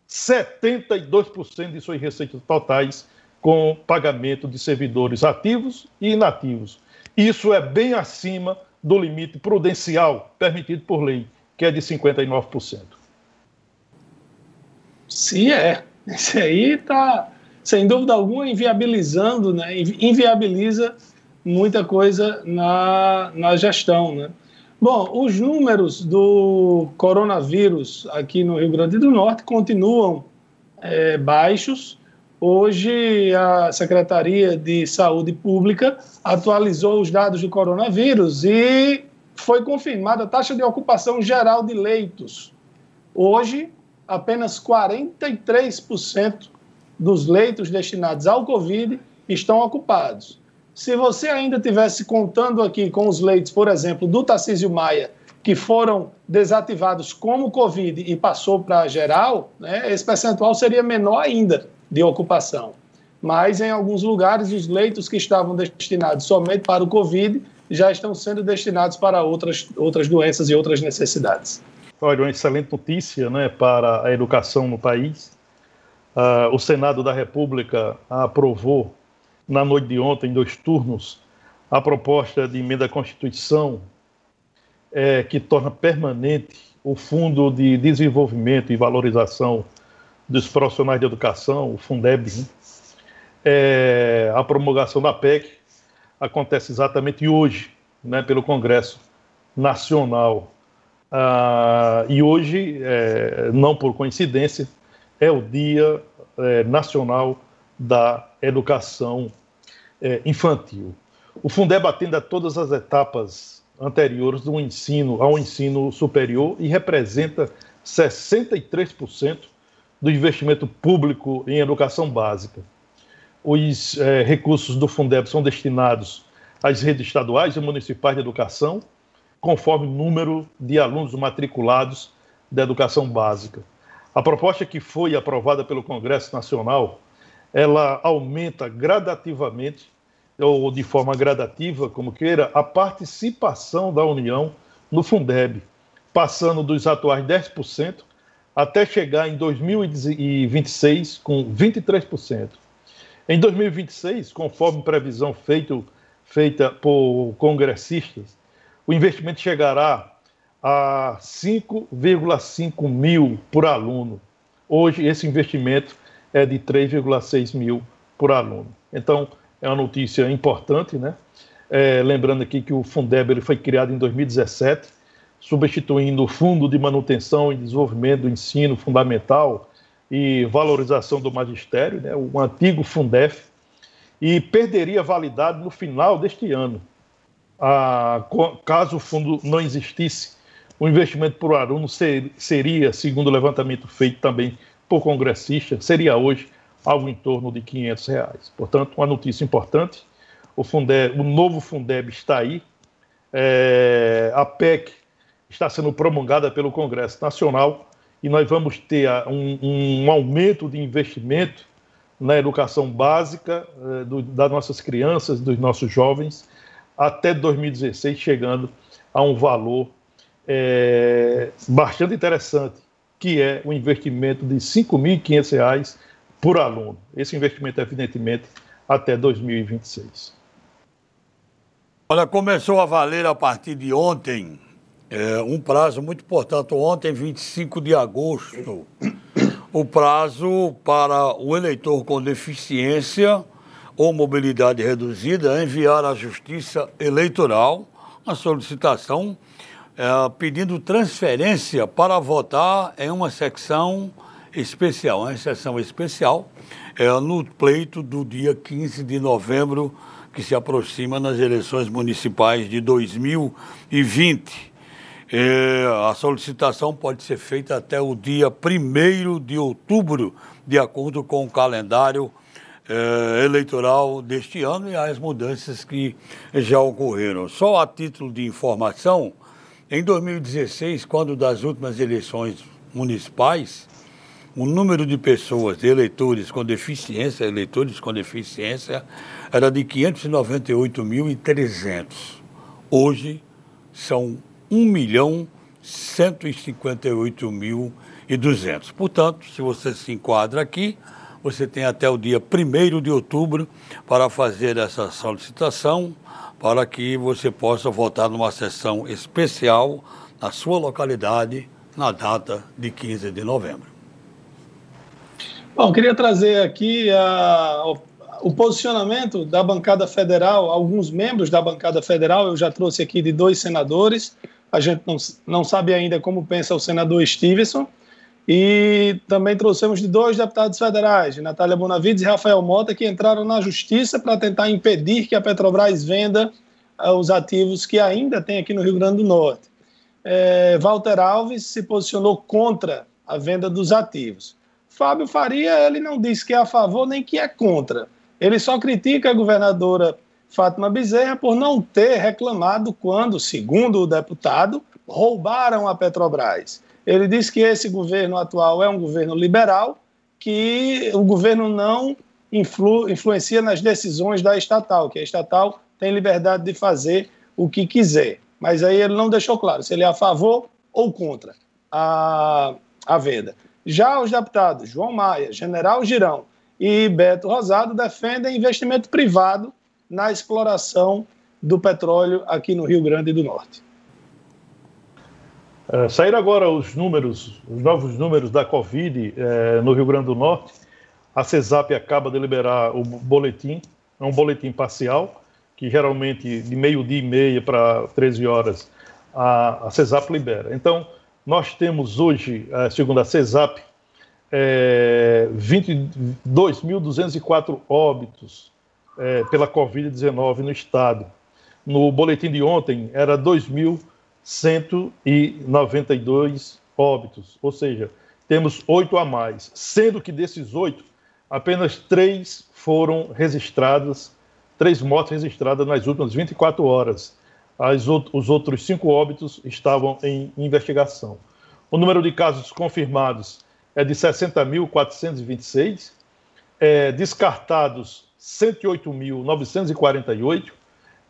72% de suas receitas totais com pagamento de servidores ativos e inativos. Isso é bem acima do limite prudencial permitido por lei, que é de 59%. Sim, é. Isso aí está, sem dúvida alguma, inviabilizando, né? inviabiliza muita coisa na, na gestão. Né? Bom, os números do coronavírus aqui no Rio Grande do Norte continuam é, baixos, Hoje, a Secretaria de Saúde Pública atualizou os dados do coronavírus e foi confirmada a taxa de ocupação geral de leitos. Hoje, apenas 43% dos leitos destinados ao Covid estão ocupados. Se você ainda tivesse contando aqui com os leitos, por exemplo, do Tarcísio Maia, que foram desativados como Covid e passou para geral, né, esse percentual seria menor ainda de ocupação. Mas em alguns lugares, os leitos que estavam destinados somente para o Covid já estão sendo destinados para outras, outras doenças e outras necessidades. Olha, uma excelente notícia né, para a educação no país. Uh, o Senado da República aprovou, na noite de ontem, em dois turnos, a proposta de emenda à Constituição é, que torna permanente o Fundo de Desenvolvimento e Valorização dos profissionais de educação, o Fundeb, né? é, a promulgação da PEC acontece exatamente hoje, né, pelo Congresso Nacional. Ah, e hoje, é, não por coincidência, é o Dia é, Nacional da Educação é, Infantil. O Fundeb atende a todas as etapas anteriores do ensino ao ensino superior e representa 63% do investimento público em educação básica. Os é, recursos do Fundeb são destinados às redes estaduais e municipais de educação, conforme o número de alunos matriculados da educação básica. A proposta que foi aprovada pelo Congresso Nacional, ela aumenta gradativamente ou de forma gradativa, como queira, a participação da União no Fundeb, passando dos atuais 10% até chegar em 2026 com 23%. Em 2026, conforme previsão feito, feita por congressistas, o investimento chegará a 5,5 mil por aluno. Hoje, esse investimento é de 3,6 mil por aluno. Então, é uma notícia importante, né? É, lembrando aqui que o Fundeb ele foi criado em 2017, substituindo o Fundo de Manutenção e Desenvolvimento do Ensino Fundamental e Valorização do Magistério, né? o antigo Fundef, e perderia validade no final deste ano. Ah, caso o fundo não existisse, o investimento por aluno ser, seria, segundo o levantamento feito também por congressista, seria hoje algo em torno de 500 reais. Portanto, uma notícia importante. O, Fundeb, o novo Fundeb está aí. É, a PEC está sendo promulgada pelo Congresso Nacional e nós vamos ter um, um aumento de investimento na educação básica é, do, das nossas crianças, dos nossos jovens, até 2016, chegando a um valor é, bastante interessante, que é o investimento de R$ 5.500 por aluno. Esse investimento, evidentemente, até 2026. Olha, começou a valer a partir de ontem é, um prazo muito importante. Ontem, 25 de agosto, o prazo para o eleitor com deficiência ou mobilidade reduzida enviar à Justiça Eleitoral a solicitação é, pedindo transferência para votar em uma secção especial, uma exceção especial, é no pleito do dia 15 de novembro, que se aproxima nas eleições municipais de 2020. É, a solicitação pode ser feita até o dia 1 de outubro, de acordo com o calendário é, eleitoral deste ano e as mudanças que já ocorreram. Só a título de informação, em 2016, quando das últimas eleições municipais, o número de pessoas, de eleitores com deficiência, eleitores com deficiência, era de 598.300. Hoje são 1 milhão 158.200. Portanto, se você se enquadra aqui, você tem até o dia 1 de outubro para fazer essa solicitação, para que você possa votar numa sessão especial na sua localidade na data de 15 de novembro. Bom, queria trazer aqui a, o posicionamento da bancada federal, alguns membros da bancada federal, eu já trouxe aqui de dois senadores, a gente não, não sabe ainda como pensa o senador Stevenson, e também trouxemos de dois deputados federais, de Natália Bonavides e Rafael Mota, que entraram na justiça para tentar impedir que a Petrobras venda uh, os ativos que ainda tem aqui no Rio Grande do Norte. É, Walter Alves se posicionou contra a venda dos ativos. Fábio Faria, ele não diz que é a favor nem que é contra. Ele só critica a governadora Fátima Bezerra por não ter reclamado quando, segundo o deputado, roubaram a Petrobras. Ele diz que esse governo atual é um governo liberal, que o governo não influ, influencia nas decisões da estatal, que a estatal tem liberdade de fazer o que quiser. Mas aí ele não deixou claro se ele é a favor ou contra a, a venda. Já os deputados João Maia, General Girão e Beto Rosado defendem investimento privado na exploração do petróleo aqui no Rio Grande do Norte. É, saíram agora os números, os novos números da Covid é, no Rio Grande do Norte. A CESAP acaba de liberar o boletim, é um boletim parcial, que geralmente de meio-dia e meia para 13 horas a, a CESAP libera. Então, nós temos hoje, eh, segundo a CESAP, é, 22.204 óbitos é, pela Covid-19 no estado. No boletim de ontem, era 2.192 óbitos, ou seja, temos oito a mais, sendo que desses oito, apenas três foram registradas, três mortes registradas nas últimas 24 horas. As, os outros cinco óbitos estavam em investigação. O número de casos confirmados é de 60.426, é, descartados 108.948,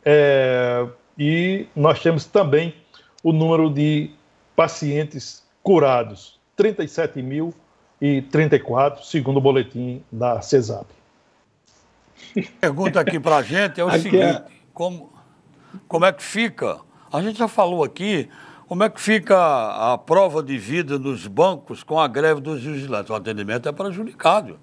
é, e nós temos também o número de pacientes curados, 37.034, segundo o boletim da CESAP. Pergunta aqui para a gente é o aqui seguinte: é... Como, como é que fica? A gente já falou aqui como é que fica a prova de vida nos bancos com a greve dos vigilantes? O atendimento é prejudicado.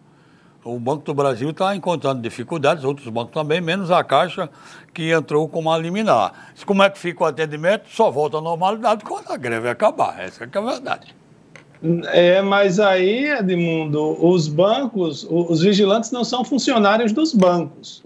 O Banco do Brasil está encontrando dificuldades, outros bancos também, menos a Caixa, que entrou com uma liminar. Como é que fica o atendimento? Só volta à normalidade quando a greve acabar. Essa é, é a verdade. É, mas aí, Edmundo, os bancos, os vigilantes não são funcionários dos bancos.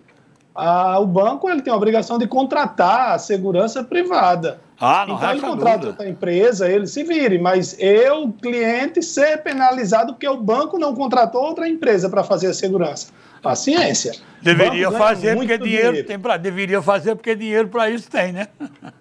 Ah, o banco ele tem a obrigação de contratar a segurança privada. Ah, não então ele contrata outra empresa, ele se vire, mas eu, cliente, ser penalizado porque o banco não contratou outra empresa para fazer a segurança. Paciência. Deveria fazer porque dinheiro, dinheiro, tem para deveria fazer porque dinheiro para isso tem, né?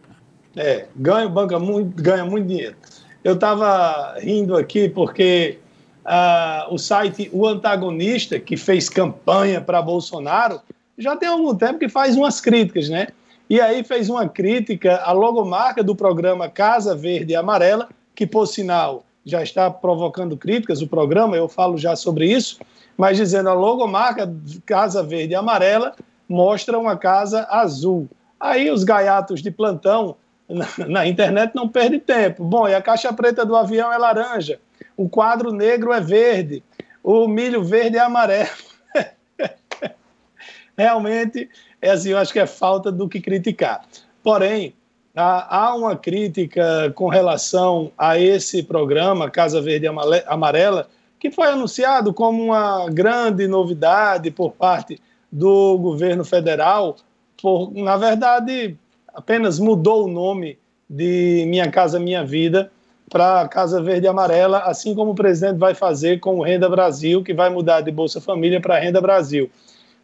É, ganha o banco muito, ganha muito dinheiro. Eu estava rindo aqui porque uh, o site O Antagonista, que fez campanha para Bolsonaro, já tem algum tempo que faz umas críticas, né? E aí fez uma crítica à logomarca do programa Casa Verde e Amarela, que, por sinal, já está provocando críticas, o programa, eu falo já sobre isso, mas dizendo a logomarca Casa Verde e Amarela mostra uma casa azul. Aí os gaiatos de plantão na, na internet não perdem tempo. Bom, e a caixa preta do avião é laranja, o quadro negro é verde, o milho verde é amarelo. Realmente é assim, eu acho que é falta do que criticar. Porém, há uma crítica com relação a esse programa, Casa Verde Amarela, que foi anunciado como uma grande novidade por parte do governo federal. Por, na verdade, apenas mudou o nome de Minha Casa Minha Vida para Casa Verde Amarela, assim como o presidente vai fazer com o Renda Brasil, que vai mudar de Bolsa Família para Renda Brasil.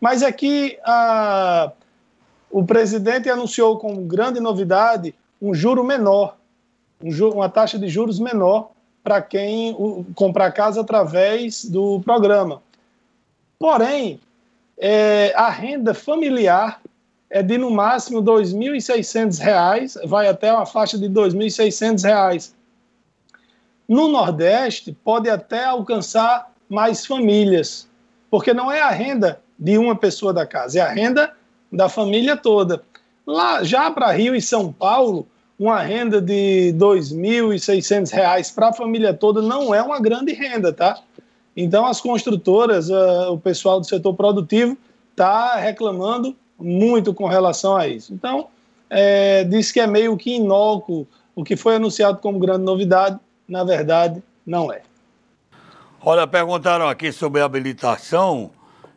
Mas aqui a, o presidente anunciou como grande novidade um juro menor, um uma taxa de juros menor para quem comprar casa através do programa. Porém, é, a renda familiar é de no máximo R$ 2.600, vai até uma faixa de R$ 2.600. No Nordeste, pode até alcançar mais famílias, porque não é a renda de uma pessoa da casa, é a renda da família toda. Lá, já para Rio e São Paulo, uma renda de R$ 2.600 para a família toda não é uma grande renda, tá? Então, as construtoras, uh, o pessoal do setor produtivo, está reclamando muito com relação a isso. Então, é, diz que é meio que inócuo o que foi anunciado como grande novidade, na verdade, não é. Olha, perguntaram aqui sobre habilitação.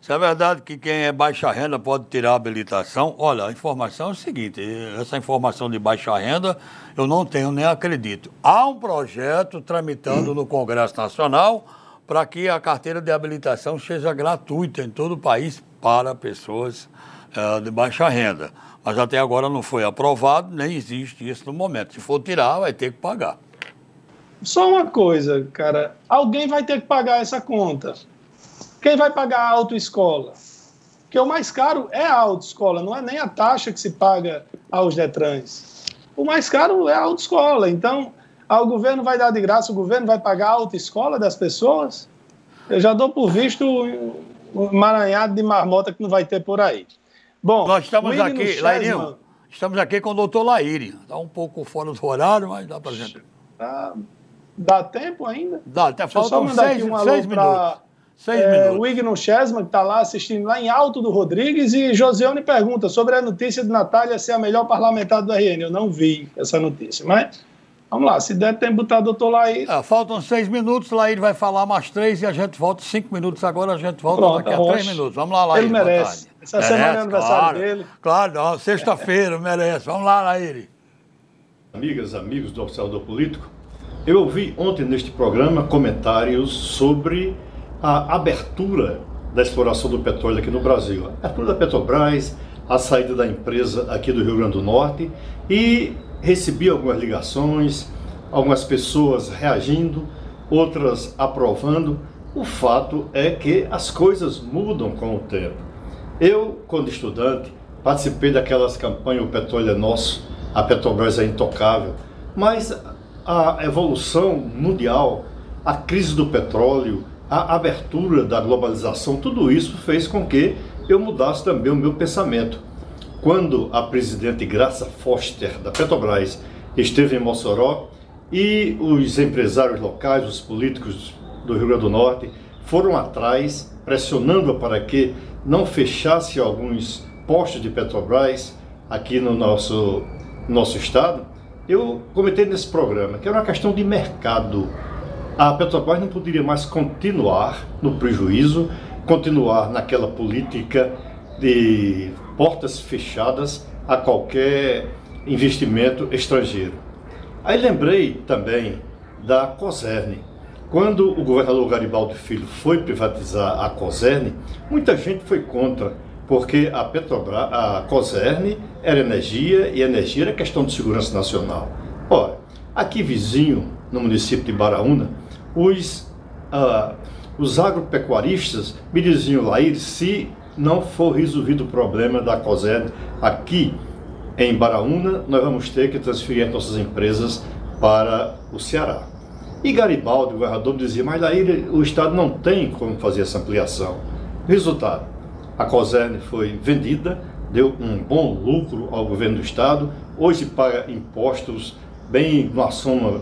Se é verdade que quem é baixa renda pode tirar a habilitação, olha, a informação é o seguinte: essa informação de baixa renda eu não tenho nem acredito. Há um projeto tramitando no Congresso Nacional para que a carteira de habilitação seja gratuita em todo o país para pessoas é, de baixa renda. Mas até agora não foi aprovado, nem existe isso no momento. Se for tirar, vai ter que pagar. Só uma coisa, cara. Alguém vai ter que pagar essa conta. Quem vai pagar a autoescola? Porque o mais caro é a autoescola, não é nem a taxa que se paga aos Detrans. O mais caro é a autoescola. Então, ah, o governo vai dar de graça, o governo vai pagar a autoescola das pessoas? Eu já dou por visto um emaranhado de marmota que não vai ter por aí. Bom, nós estamos aqui, Lairinho, estamos aqui com o doutor Laíri. Está um pouco fora do horário, mas dá para gente. Dá, dá tempo ainda? Dá, até faltam seis, um seis minutos. Seis é, O Igno Chesma, que está lá assistindo lá em Alto do Rodrigues, e Josiane pergunta sobre a notícia de Natália ser a melhor parlamentar do RN. Eu não vi essa notícia, mas vamos lá, se der tempo botar o doutor Laís. É, faltam seis minutos, Laís vai falar mais três e a gente volta cinco minutos agora, a gente volta Pronto, daqui a três minutos. Vamos lá, Laís. Ele merece. Essa merece, semana é aniversário claro, dele. Claro, sexta-feira, merece. Vamos lá, Laís. Amigas, amigos do Observador Político, Eu ouvi ontem neste programa comentários sobre a abertura da exploração do petróleo aqui no Brasil. A abertura da Petrobras, a saída da empresa aqui do Rio Grande do Norte e recebi algumas ligações, algumas pessoas reagindo, outras aprovando. O fato é que as coisas mudam com o tempo. Eu, quando estudante, participei daquelas campanhas O Petróleo é Nosso, a Petrobras é intocável, mas a evolução mundial, a crise do petróleo, a abertura da globalização, tudo isso fez com que eu mudasse também o meu pensamento. Quando a presidente Graça Foster, da Petrobras, esteve em Mossoró e os empresários locais, os políticos do Rio Grande do Norte, foram atrás, pressionando-a para que não fechasse alguns postos de Petrobras aqui no nosso, nosso estado, eu comentei nesse programa que era uma questão de mercado. A Petrobras não poderia mais continuar no prejuízo, continuar naquela política de portas fechadas a qualquer investimento estrangeiro. Aí lembrei também da COSERN. Quando o governador Garibaldi Filho foi privatizar a COSERN, muita gente foi contra porque a Petrobras, a COSERN era energia e energia era questão de segurança nacional. Ora, aqui vizinho, no município de Baraúna, os, uh, os agropecuaristas me diziam, Laír, se não for resolvido o problema da COSERN aqui em Baraúna, nós vamos ter que transferir nossas empresas para o Ceará. E Garibaldi, o governador, dizia, mas Laír, o Estado não tem como fazer essa ampliação. Resultado, a COSERN foi vendida, deu um bom lucro ao governo do estado, hoje paga impostos bem, uma soma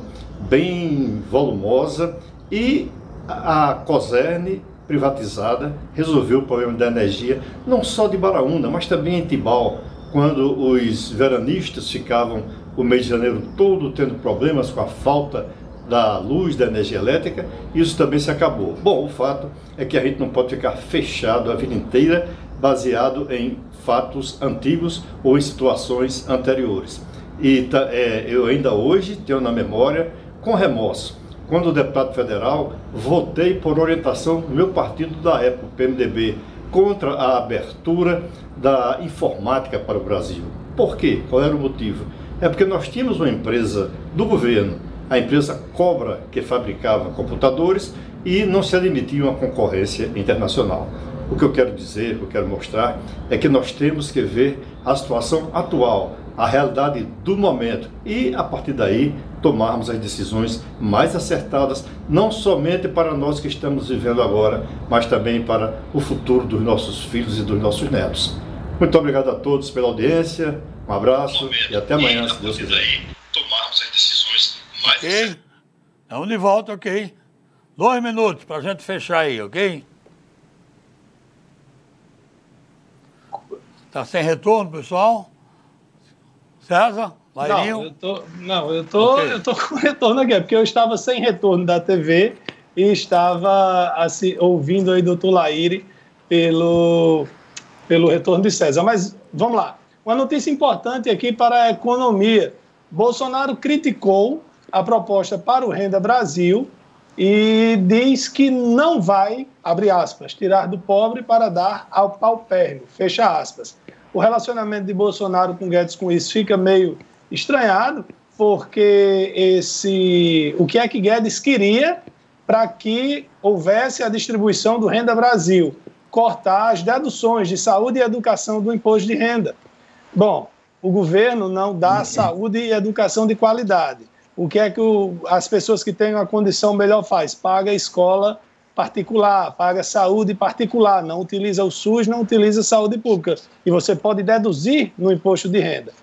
bem volumosa e a COSERN privatizada resolveu o problema da energia, não só de Baraúna, mas também em Tibau, quando os veranistas ficavam o mês de janeiro todo tendo problemas com a falta da luz, da energia elétrica, isso também se acabou. Bom, o fato é que a gente não pode ficar fechado a vida inteira baseado em fatos antigos ou em situações anteriores. E tá, é, eu ainda hoje tenho na memória, com remorso, quando deputado federal, votei por orientação do meu partido da época, o PMDB, contra a abertura da informática para o Brasil. Por quê? Qual era o motivo? É porque nós tínhamos uma empresa do governo a empresa Cobra, que fabricava computadores e não se admitia uma concorrência internacional. O que eu quero dizer, o que eu quero mostrar, é que nós temos que ver a situação atual, a realidade do momento e, a partir daí, tomarmos as decisões mais acertadas, não somente para nós que estamos vivendo agora, mas também para o futuro dos nossos filhos e dos nossos netos. Muito obrigado a todos pela audiência, um abraço e até amanhã, se Deus quiser. Tomarmos as decisões Ok? Estamos de volta, ok? Dois minutos para a gente fechar aí, ok? Está sem retorno, pessoal? César? Lairinho? Não, eu tô, não, eu tô, okay. eu tô com retorno aqui, porque eu estava sem retorno da TV e estava assim, ouvindo aí doutor Laire pelo, pelo retorno de César. Mas vamos lá. Uma notícia importante aqui para a economia. Bolsonaro criticou a proposta para o Renda Brasil e diz que não vai, abre aspas, tirar do pobre para dar ao paupérrimo, fecha aspas. O relacionamento de Bolsonaro com Guedes com isso fica meio estranhado, porque esse o que é que Guedes queria para que houvesse a distribuição do Renda Brasil? Cortar as deduções de saúde e educação do imposto de renda. Bom, o governo não dá saúde e educação de qualidade o que é que o, as pessoas que têm uma condição melhor faz? Paga escola particular, paga saúde particular, não utiliza o SUS, não utiliza saúde pública. E você pode deduzir no imposto de renda.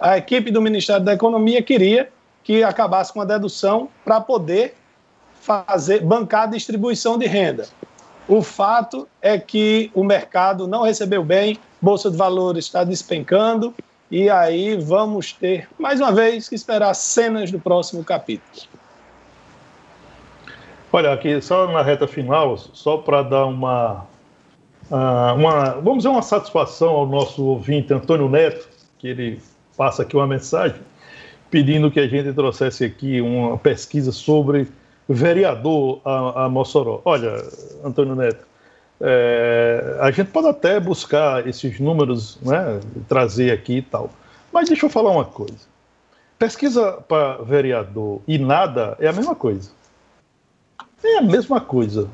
A equipe do Ministério da Economia queria que acabasse com a dedução para poder fazer bancar a distribuição de renda. O fato é que o mercado não recebeu bem, bolsa de valores está despencando, e aí vamos ter, mais uma vez, que esperar cenas do próximo capítulo. Olha, aqui só na reta final, só para dar uma, uh, uma, vamos dizer, uma satisfação ao nosso ouvinte Antônio Neto, que ele passa aqui uma mensagem. pedindo que a gente trouxesse aqui uma pesquisa sobre vereador a, a Mossoró. Olha, Antônio Neto, é, a gente pode até buscar esses números, né, trazer aqui e tal. Mas deixa eu falar uma coisa. Pesquisa para vereador e nada é a mesma coisa. É a mesma coisa.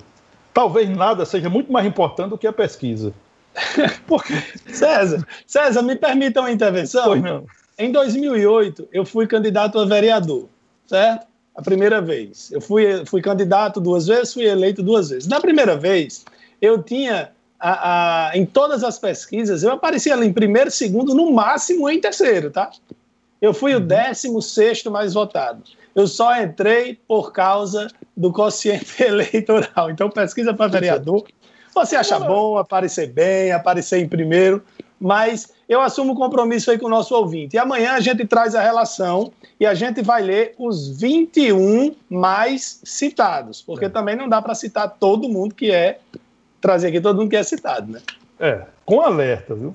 Talvez nada seja muito mais importante do que a pesquisa. César, César, me permita uma intervenção? Pois não. Em 2008, eu fui candidato a vereador, certo? A primeira vez. Eu fui, fui candidato duas vezes, fui eleito duas vezes. Na primeira vez, eu tinha, a, a, em todas as pesquisas, eu aparecia ali em primeiro, segundo, no máximo em terceiro, tá? Eu fui o 16 uhum. mais votado. Eu só entrei por causa do quociente eleitoral. Então, pesquisa para vereador. Você acha bom aparecer bem, aparecer em primeiro, mas eu assumo o compromisso aí com o nosso ouvinte. E amanhã a gente traz a relação e a gente vai ler os 21 mais citados, porque é. também não dá para citar todo mundo que é trazer aqui todo mundo que é citado, né? É, com alerta, viu?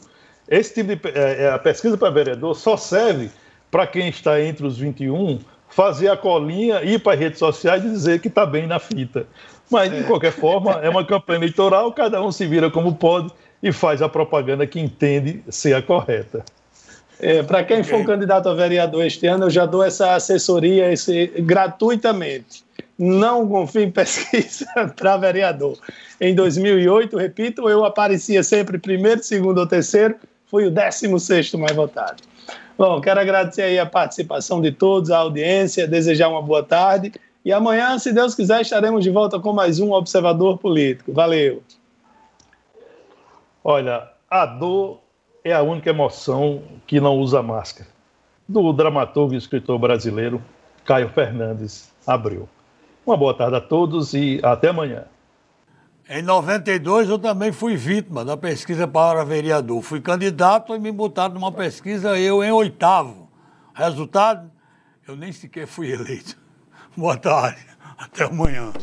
Esse tipo de é, é a pesquisa para vereador só serve para quem está entre os 21 fazer a colinha, ir para as redes sociais e dizer que está bem na fita. Mas, de é. qualquer forma, é uma campanha eleitoral, cada um se vira como pode e faz a propaganda que entende ser a correta. É, para quem for candidato a vereador este ano, eu já dou essa assessoria esse, gratuitamente. Não confie em pesquisa para vereador. Em 2008, repito, eu aparecia sempre primeiro, segundo ou terceiro, fui o 16 mais votado. Bom, quero agradecer aí a participação de todos, a audiência, desejar uma boa tarde. E amanhã, se Deus quiser, estaremos de volta com mais um Observador Político. Valeu! Olha, a dor é a única emoção que não usa máscara. Do dramaturgo e escritor brasileiro Caio Fernandes Abreu. Uma boa tarde a todos e até amanhã. Em 92 eu também fui vítima da pesquisa para vereador. Fui candidato e me botaram numa pesquisa, eu em oitavo. Resultado, eu nem sequer fui eleito. Boa tarde, até amanhã.